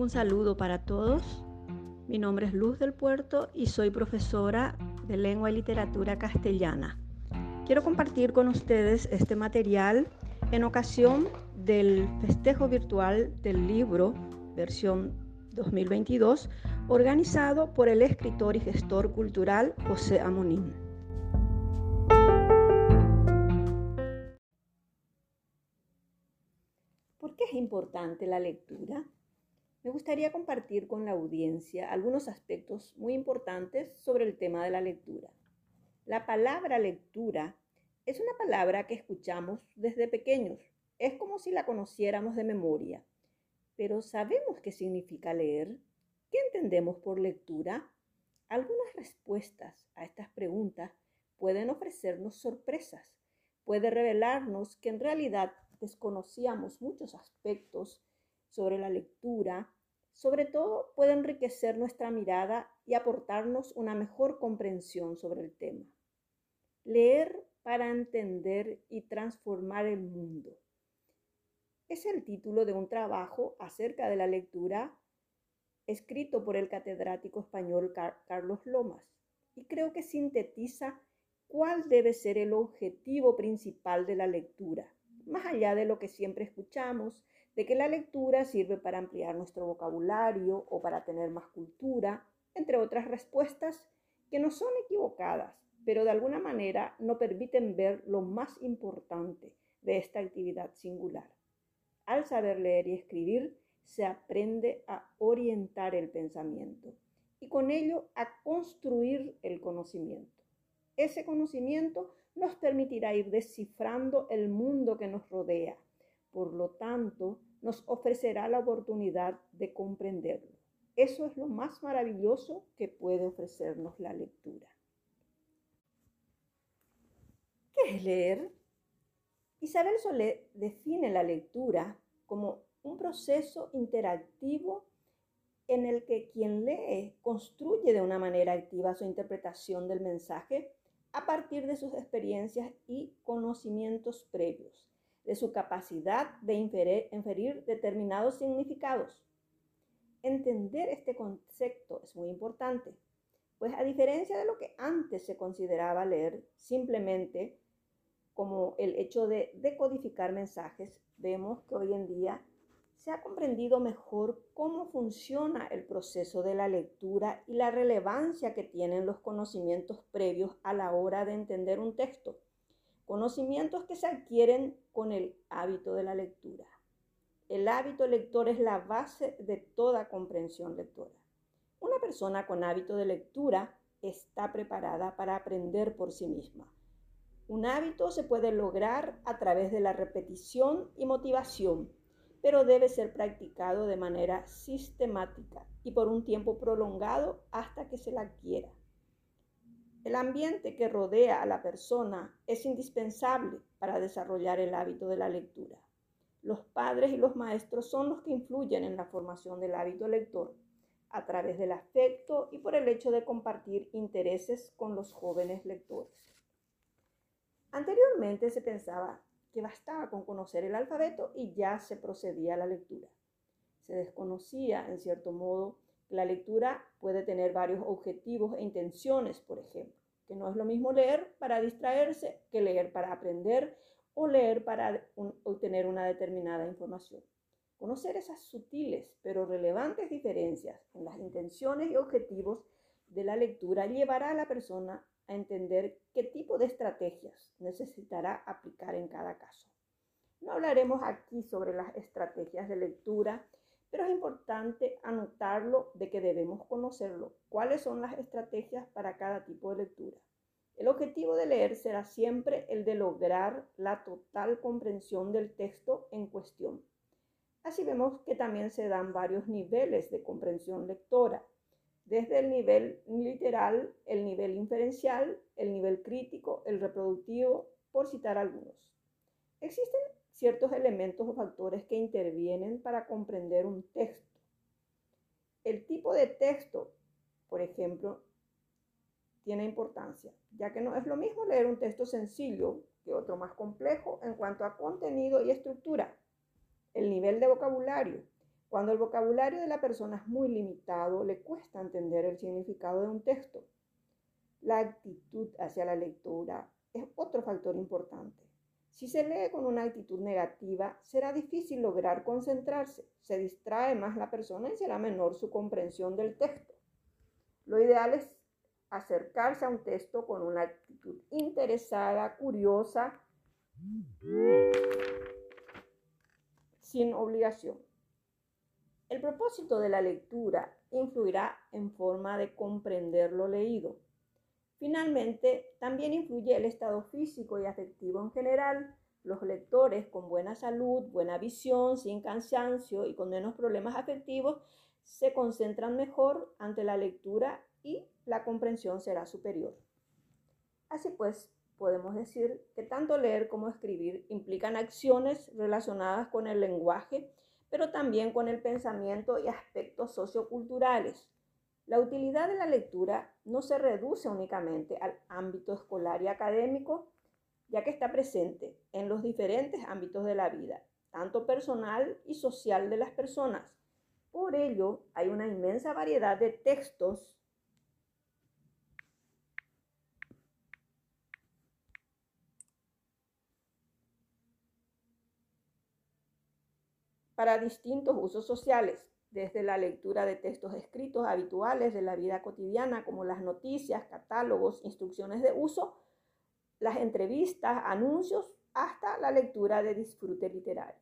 Un saludo para todos. Mi nombre es Luz del Puerto y soy profesora de lengua y literatura castellana. Quiero compartir con ustedes este material en ocasión del festejo virtual del libro versión 2022 organizado por el escritor y gestor cultural José Amonín. ¿Por qué es importante la lectura? Gustaría compartir con la audiencia algunos aspectos muy importantes sobre el tema de la lectura. La palabra lectura es una palabra que escuchamos desde pequeños. Es como si la conociéramos de memoria. Pero ¿sabemos qué significa leer? ¿Qué entendemos por lectura? Algunas respuestas a estas preguntas pueden ofrecernos sorpresas. Puede revelarnos que en realidad desconocíamos muchos aspectos sobre la lectura, sobre todo puede enriquecer nuestra mirada y aportarnos una mejor comprensión sobre el tema. Leer para entender y transformar el mundo. Es el título de un trabajo acerca de la lectura escrito por el catedrático español Carlos Lomas y creo que sintetiza cuál debe ser el objetivo principal de la lectura, más allá de lo que siempre escuchamos de que la lectura sirve para ampliar nuestro vocabulario o para tener más cultura, entre otras respuestas que no son equivocadas, pero de alguna manera no permiten ver lo más importante de esta actividad singular. Al saber leer y escribir, se aprende a orientar el pensamiento y con ello a construir el conocimiento. Ese conocimiento nos permitirá ir descifrando el mundo que nos rodea por lo tanto, nos ofrecerá la oportunidad de comprenderlo. Eso es lo más maravilloso que puede ofrecernos la lectura. ¿Qué es leer? Isabel Solé define la lectura como un proceso interactivo en el que quien lee construye de una manera activa su interpretación del mensaje a partir de sus experiencias y conocimientos previos de su capacidad de inferir, determinados significados. Entender este concepto es muy importante, pues a diferencia de lo que antes se consideraba leer simplemente como el hecho de decodificar mensajes, vemos que hoy en día se ha comprendido mejor cómo funciona el proceso de la lectura y la relevancia que tienen los conocimientos previos a la hora de entender un texto. Conocimientos que se adquieren con el hábito de la lectura. El hábito lector es la base de toda comprensión lectora. Una persona con hábito de lectura está preparada para aprender por sí misma. Un hábito se puede lograr a través de la repetición y motivación, pero debe ser practicado de manera sistemática y por un tiempo prolongado hasta que se la adquiera. El ambiente que rodea a la persona es indispensable para desarrollar el hábito de la lectura. Los padres y los maestros son los que influyen en la formación del hábito lector a través del afecto y por el hecho de compartir intereses con los jóvenes lectores. Anteriormente se pensaba que bastaba con conocer el alfabeto y ya se procedía a la lectura. Se desconocía, en cierto modo, la lectura puede tener varios objetivos e intenciones, por ejemplo, que no es lo mismo leer para distraerse que leer para aprender o leer para obtener una determinada información. Conocer esas sutiles pero relevantes diferencias en las intenciones y objetivos de la lectura llevará a la persona a entender qué tipo de estrategias necesitará aplicar en cada caso. No hablaremos aquí sobre las estrategias de lectura pero es importante anotarlo de que debemos conocerlo. ¿Cuáles son las estrategias para cada tipo de lectura? El objetivo de leer será siempre el de lograr la total comprensión del texto en cuestión. Así vemos que también se dan varios niveles de comprensión lectora, desde el nivel literal, el nivel inferencial, el nivel crítico, el reproductivo, por citar algunos. Existen ciertos elementos o factores que intervienen para comprender un texto. El tipo de texto, por ejemplo, tiene importancia, ya que no es lo mismo leer un texto sencillo que otro más complejo en cuanto a contenido y estructura. El nivel de vocabulario Cuando el vocabulario de la persona es muy limitado, le cuesta entender el significado de un texto. La actitud hacia la lectura es otro factor importante. Si se lee con una actitud negativa, será difícil lograr concentrarse, se distrae más la persona y será menor su comprensión del texto. Lo ideal es acercarse a un texto con una actitud interesada, curiosa, sin obligación. El propósito de la lectura influirá en forma de comprender lo leído. Finalmente, también influye el estado físico y afectivo en general. Los lectores con buena salud, buena visión, sin cansancio y con menos problemas afectivos se concentran mejor ante la lectura y la comprensión será superior. Así pues, podemos decir que tanto leer como escribir implican acciones relacionadas con el lenguaje, pero también con el pensamiento y aspectos socioculturales. La utilidad de la lectura no se reduce únicamente al ámbito escolar y académico, ya que está presente en los diferentes ámbitos de la vida, tanto personal y social de las personas. Por ello, hay una inmensa variedad de textos para distintos usos sociales, desde la lectura de textos escritos habituales de la vida cotidiana, como las noticias, catálogos, instrucciones de uso, las entrevistas, anuncios, hasta la lectura de disfrute literario.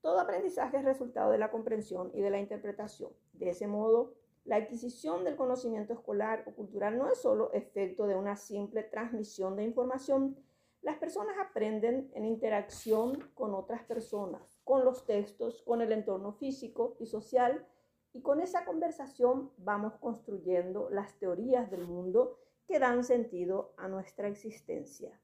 Todo aprendizaje es resultado de la comprensión y de la interpretación. De ese modo, la adquisición del conocimiento escolar o cultural no es solo efecto de una simple transmisión de información. Las personas aprenden en interacción con otras personas, con los textos, con el entorno físico y social, y con esa conversación vamos construyendo las teorías del mundo que dan sentido a nuestra existencia.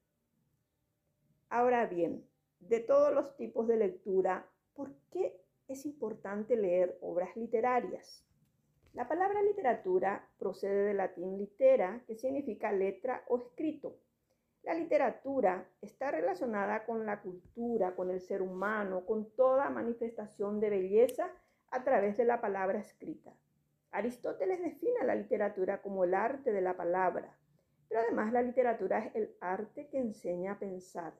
Ahora bien, de todos los tipos de lectura, ¿por qué es importante leer obras literarias? La palabra literatura procede del latín litera, que significa letra o escrito. La literatura está relacionada con la cultura, con el ser humano, con toda manifestación de belleza a través de la palabra escrita. Aristóteles define la literatura como el arte de la palabra, pero además la literatura es el arte que enseña a pensar.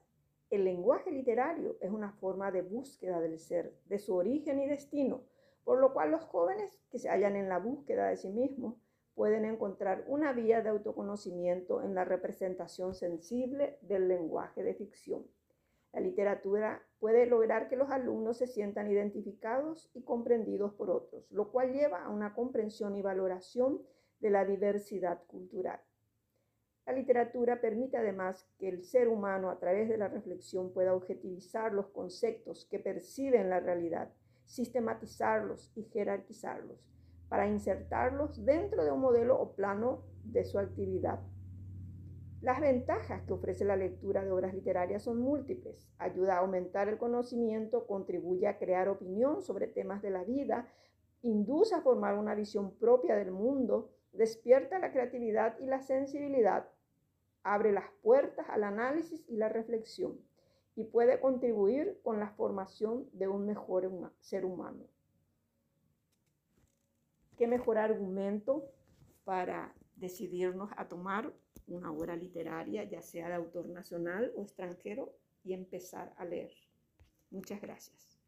El lenguaje literario es una forma de búsqueda del ser, de su origen y destino, por lo cual los jóvenes que se hallan en la búsqueda de sí mismos pueden encontrar una vía de autoconocimiento en la representación sensible del lenguaje de ficción. La literatura puede lograr que los alumnos se sientan identificados y comprendidos por otros, lo cual lleva a una comprensión y valoración de la diversidad cultural. La literatura permite además que el ser humano a través de la reflexión pueda objetivizar los conceptos que percibe en la realidad, sistematizarlos y jerarquizarlos para insertarlos dentro de un modelo o plano de su actividad. Las ventajas que ofrece la lectura de obras literarias son múltiples. Ayuda a aumentar el conocimiento, contribuye a crear opinión sobre temas de la vida, induce a formar una visión propia del mundo, despierta la creatividad y la sensibilidad, abre las puertas al análisis y la reflexión y puede contribuir con la formación de un mejor ser humano qué mejor argumento para decidirnos a tomar una obra literaria, ya sea de autor nacional o extranjero, y empezar a leer. Muchas gracias.